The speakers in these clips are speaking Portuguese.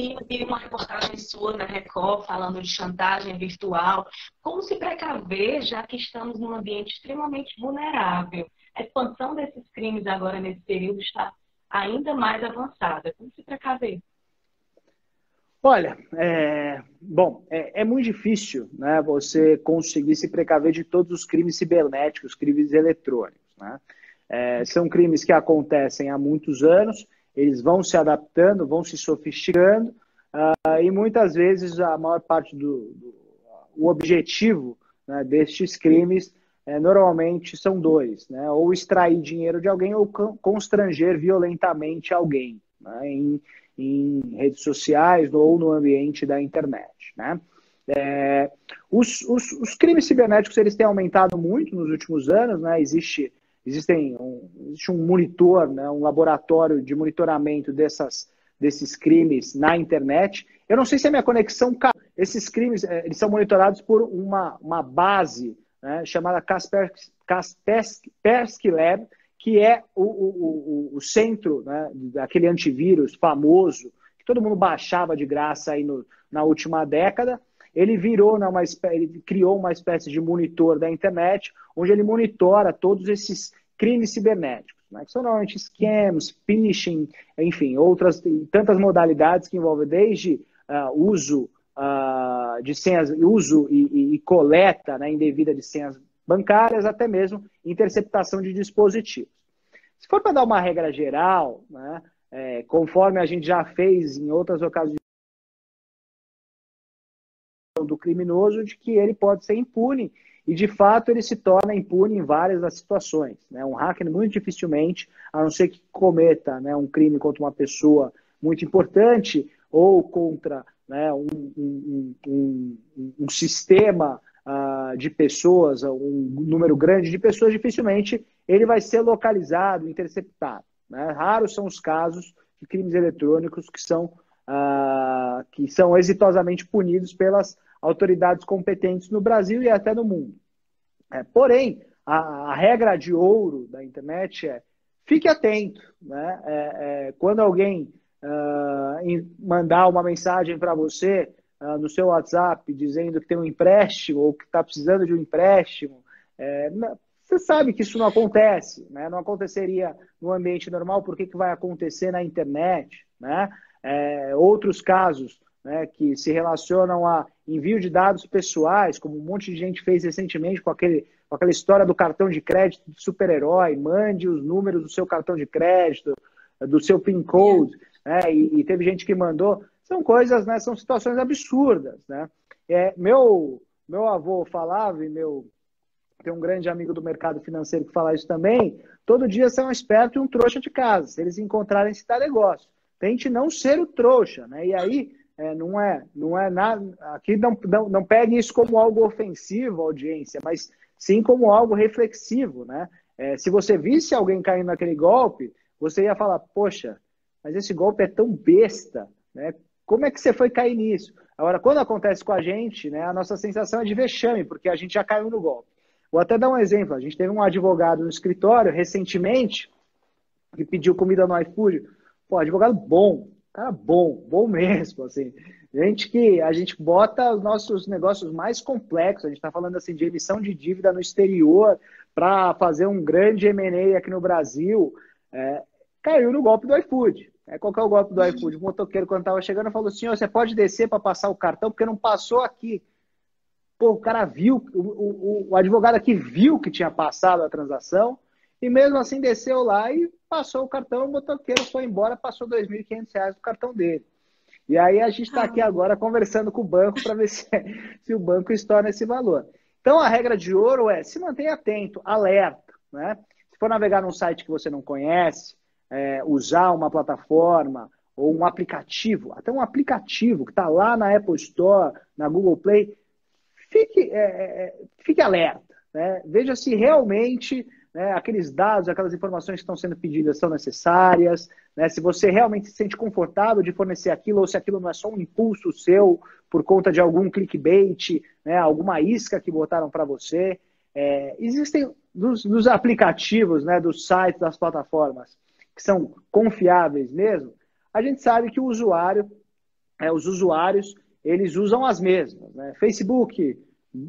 domingo vi uma reportagem sua na Record falando de chantagem virtual. Como se precaver, já que estamos num ambiente extremamente vulnerável? A expansão desses crimes agora nesse período está ainda mais avançada. Como se precaver? Olha, é, bom, é, é, muito difícil né, você conseguir se precaver de todos os crimes cibernéticos, crimes eletrônicos. Né? É, são crimes que acontecem há muitos anos, eles vão se adaptando, vão se sofisticando, uh, e muitas vezes a maior parte do, do o objetivo né, destes crimes é, normalmente são dois, né? ou extrair dinheiro de alguém ou constranger violentamente alguém né? em, em, redes sociais ou no ambiente da internet. Né? É, os, os, os, crimes cibernéticos eles têm aumentado muito nos últimos anos, né? existe, existem um, existe um monitor, né? um laboratório de monitoramento dessas, desses crimes na internet. Eu não sei se a minha conexão Esses crimes é, eles são monitorados por uma, uma base né, chamada Kaspersky, Kaspersky Lab, que é o, o, o, o centro né, daquele antivírus famoso que todo mundo baixava de graça aí no, na última década. Ele virou, né, uma, ele criou uma espécie de monitor da internet, onde ele monitora todos esses crimes cibernéticos, né, que são normalmente scams, phishing, enfim, outras tantas modalidades que envolvem desde uh, uso uh, de senhas, uso e, e, e coleta né, indevida de senhas bancárias, até mesmo interceptação de dispositivos. Se for para dar uma regra geral, né, é, conforme a gente já fez em outras ocasiões do criminoso, de que ele pode ser impune e de fato ele se torna impune em várias das situações. Né? Um hacker muito dificilmente, a não ser que cometa né, um crime contra uma pessoa muito importante ou contra né, um, um, um, um sistema uh, de pessoas, um número grande de pessoas, dificilmente ele vai ser localizado, interceptado. Né? Raros são os casos de crimes eletrônicos que são, uh, que são exitosamente punidos pelas autoridades competentes no Brasil e até no mundo. É, porém, a, a, regra de ouro da internet é fique atento. Né? É, é, quando alguém uh, mandar uma mensagem para você uh, no seu WhatsApp dizendo que tem um empréstimo ou que está precisando de um empréstimo, é, você sabe que isso não acontece, né? não aconteceria no ambiente normal, por que, que vai acontecer na internet? Né? É, outros casos né, que se relacionam a envio de dados pessoais, como um monte de gente fez recentemente com, aquele, com aquela história do cartão de crédito do super-herói, mande os números do seu cartão de crédito, do seu PIN code né? E, e, teve gente que mandou. São coisas, né? São situações absurdas, né? É, meu, meu avô falava, e meu tem um grande amigo do mercado financeiro que fala isso também. Todo dia são um esperto e um trouxa de casa. Se eles encontrarem esse tal negócio, tente não ser o trouxa, né? E aí é, não é, não é nada. Aqui não, não, não pegue isso como algo ofensivo, audiência, mas sim como algo reflexivo, né? É, se você visse alguém caindo naquele golpe, você ia falar, poxa, mas esse golpe é tão besta, né? Como é que você foi cair nisso? Agora, quando acontece com a gente, né, a nossa sensação é de vexame, porque a gente já caiu no golpe. Vou até dar um exemplo. A gente teve um advogado no escritório recentemente que pediu comida no iFood. Pô, advogado bom, cara bom, bom mesmo, assim. Gente que a gente bota os nossos negócios mais complexos. A gente está falando assim de emissão de dívida no exterior para fazer um grande M&A aqui no Brasil. É, caiu no golpe do iFood. É, qual que é o golpe do iFood? O motoqueiro, quando estava chegando, falou assim: você pode descer para passar o cartão, porque não passou aqui. Pô, o cara viu, o, o, o, advogado aqui viu que tinha passado a transação e mesmo assim desceu lá e passou o cartão. O motoqueiro foi embora, passou R$ 2.500 do cartão dele. E aí a gente está aqui ah. agora conversando com o banco para ver se, se o banco estoura esse valor. Então a regra de ouro é se mantenha atento, alerta. Né? Se for navegar num site que você não conhece, é, usar uma plataforma ou um aplicativo, até um aplicativo que está lá na Apple Store, na Google Play, fique, é, é, é, fique alerta. Né? Veja se realmente né, aqueles dados, aquelas informações que estão sendo pedidas são necessárias, né? se você realmente se sente confortável de fornecer aquilo ou se aquilo não é só um impulso seu por conta de algum clickbait, né, alguma isca que botaram para você. É, existem dos, dos aplicativos, né, dos sites, das plataformas, que são confiáveis mesmo, a gente sabe que o usuário é, os usuários eles usam as mesmas. Né? Facebook,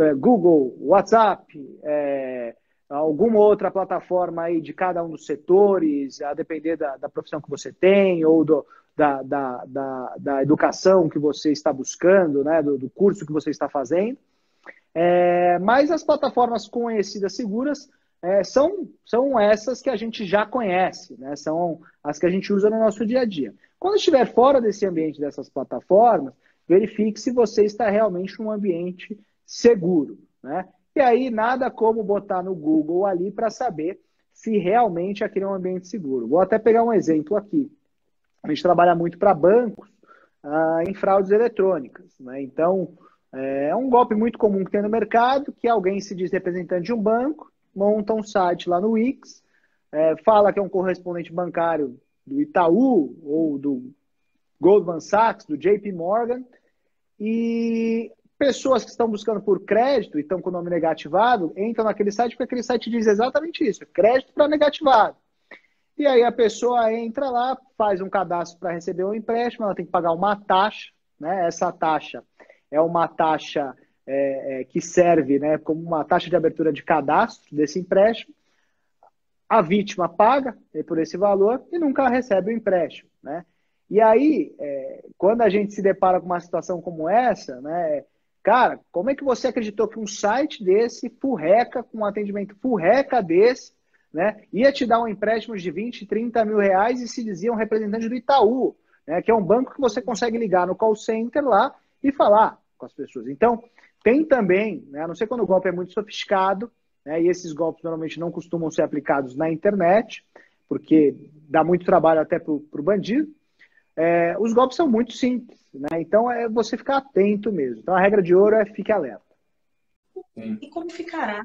é, Google, WhatsApp, é, alguma outra plataforma aí de cada um dos setores, a depender da, da profissão que você tem ou do, da, da, da, da, educação que você está buscando, né? do, do curso que você está fazendo. É, mas as plataformas conhecidas seguras é, são, são essas que a gente já conhece, né? são as que a gente usa no nosso dia a dia. Quando estiver fora desse ambiente dessas plataformas, verifique se você está realmente num ambiente seguro. Né? E aí, nada como botar no Google ali para saber se realmente aquele é um ambiente seguro. Vou até pegar um exemplo aqui. A gente trabalha muito para bancos ah, em fraudes eletrônicas. Né? Então, é, é um golpe muito comum que tem no mercado, que alguém se diz representante de um banco, monta um site lá no Wix, é, fala que é um correspondente bancário do Itaú ou do Goldman Sachs, do JP Morgan, e pessoas que estão buscando por crédito e estão com o nome negativado entram naquele site porque aquele site diz exatamente isso: crédito para negativado. E aí a pessoa entra lá, faz um cadastro para receber um empréstimo, ela tem que pagar uma taxa, né? Essa taxa é uma taxa é, é, que serve né, como uma taxa de abertura de cadastro desse empréstimo. A vítima paga por esse valor e nunca recebe o empréstimo. Né? E aí, é, quando a gente se depara com uma situação como essa, né, cara, como é que você acreditou que um site desse, furreca, com um atendimento furreca desse, né, ia te dar um empréstimo de 20, 30 mil reais e se dizia um representante do Itaú, né, que é um banco que você consegue ligar no call center lá e falar com as pessoas. Então, tem também, né, a não ser quando o golpe é muito sofisticado, né, e esses golpes normalmente não costumam ser aplicados na internet, porque dá muito trabalho até para o bandido, é, os golpes são muito simples, né? Então é você ficar atento mesmo. Então a regra de ouro é fique alerta. E como ficará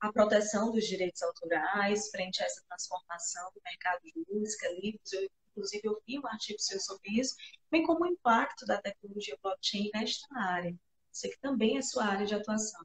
a proteção dos direitos autorais frente a essa transformação do mercado de música, livros? Eu, inclusive, eu vi um artigo seu sobre isso, bem como o impacto da tecnologia blockchain nesta área. Sei que também é sua área de atuação.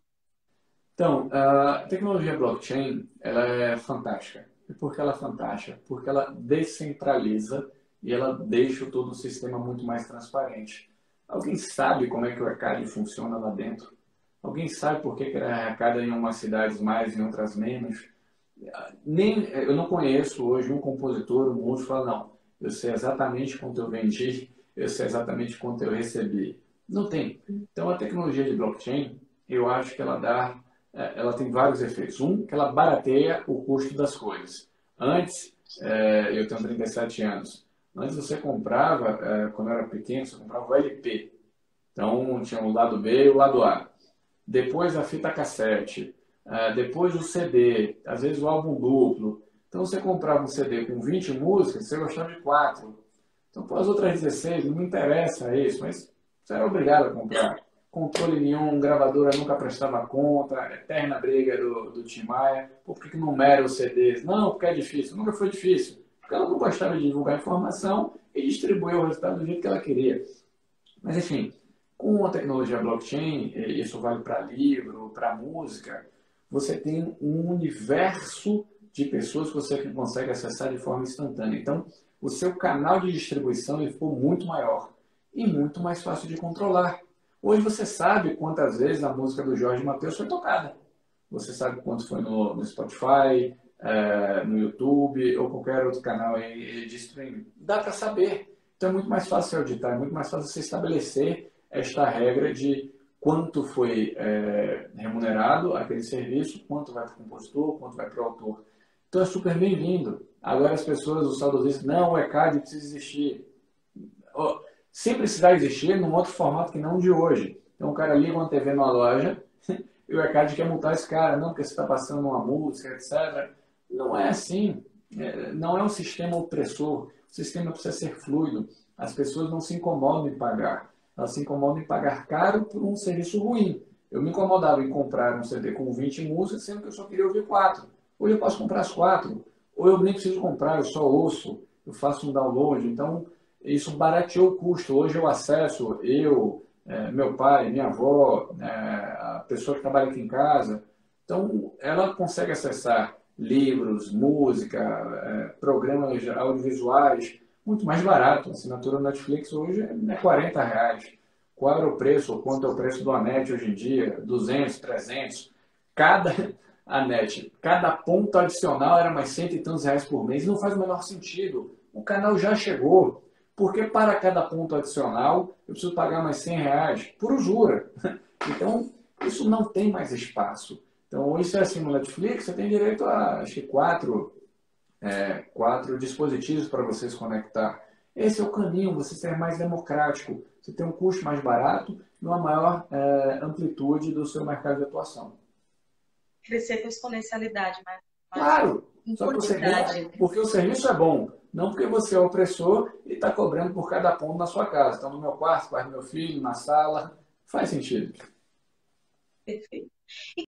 Então, a tecnologia blockchain ela é fantástica. E por que ela é fantástica? Porque ela descentraliza e ela deixa todo o sistema muito mais transparente. Alguém sabe como é que o ECAD funciona lá dentro? Alguém sabe por que, que ele arrecada em umas cidades mais e em outras menos? Nem, eu não conheço hoje um compositor, um músico, fala, não, eu sei exatamente quanto eu vendi, eu sei exatamente quanto eu recebi. Não tem. Então, a tecnologia de blockchain, eu acho que ela dá, é, ela tem vários efeitos. Um, que ela barateia o custo das coisas. Antes, é, eu tenho 37 anos, Antes você comprava, é, quando era pequeno, você comprava o LP. Então tinha o lado B e o lado A. Depois a fita cassete. É, depois o CD. Às vezes o álbum duplo. Então você comprava um CD com 20 músicas, você gostava de 4. Então, por as outras 16, não me interessa isso, mas você era obrigado a comprar. Controle nenhum, gravadora nunca prestava conta, eterna briga do, do Tim Maia. Por que, que numera os CDs? Não, porque é difícil. Nunca foi difícil porque ela não gostava de divulgar informação e distribuir o resultado do jeito que ela queria. Mas, enfim, com a tecnologia blockchain, isso vale para livro, para música, você tem um universo de pessoas que você consegue acessar de forma instantânea. Então, o seu canal de distribuição ele ficou muito maior e muito mais fácil de controlar. Hoje você sabe quantas vezes a música do Jorge Matheus foi tocada. Você sabe quanto foi no, no Spotify, é, no YouTube ou qualquer outro canal de streaming. Dá para saber. Então é muito mais fácil auditar, é muito mais fácil você estabelecer esta regra de quanto foi é, remunerado aquele serviço, quanto vai para o compositor, quanto vai para o autor. Então é super bem-vindo. Agora as pessoas, os saudosistas, não, o ECAD precisa existir. Se precisar existir, num outro formato que não de hoje. Então o cara liga uma TV numa loja e o ECAD quer multar esse cara, não, porque você está passando uma música, etc. Não é assim. É, não é um sistema opressor. O sistema precisa ser fluido. As pessoas não se incomodam em pagar. Elas se incomodam em pagar caro por um serviço ruim. Eu me incomodava em comprar um CD com 20 músicas, sendo que eu só queria ouvir quatro. Hoje eu posso comprar as quatro. Ou eu nem preciso comprar, eu só ouço. Eu faço um download. Então, isso barateou o custo. Hoje eu acesso, eu, é, meu pai, minha avó, é, a pessoa que trabalha aqui em casa. Então, ela consegue acessar livros, música, é, programas audiovisuais muito mais barato. A assinatura do Netflix hoje é 40 reais. Qual era o preço, ou quanto é o preço do Anet hoje em dia? 200, 300. Cada Anet, cada ponto adicional era mais cento e tantos reais por mês. Não faz o menor sentido. O canal já chegou. Porque para cada ponto adicional eu preciso pagar mais 100 reais por usura. Então, isso não tem mais espaço. Então, isso é assim no Netflix, você tem direito a acho que quatro, é, quatro dispositivos para você se conectar. Esse é o caminho, você ser mais democrático, você tem um custo mais barato e uma maior é, amplitude do seu mercado de atuação. Crescer com exponencialidade, mas. Claro! Só que você ganha porque o serviço é bom, não porque você é opressor e está cobrando por cada ponto na sua casa. Então, no meu quarto, quarto do meu filho, na sala, faz sentido. Perfeito.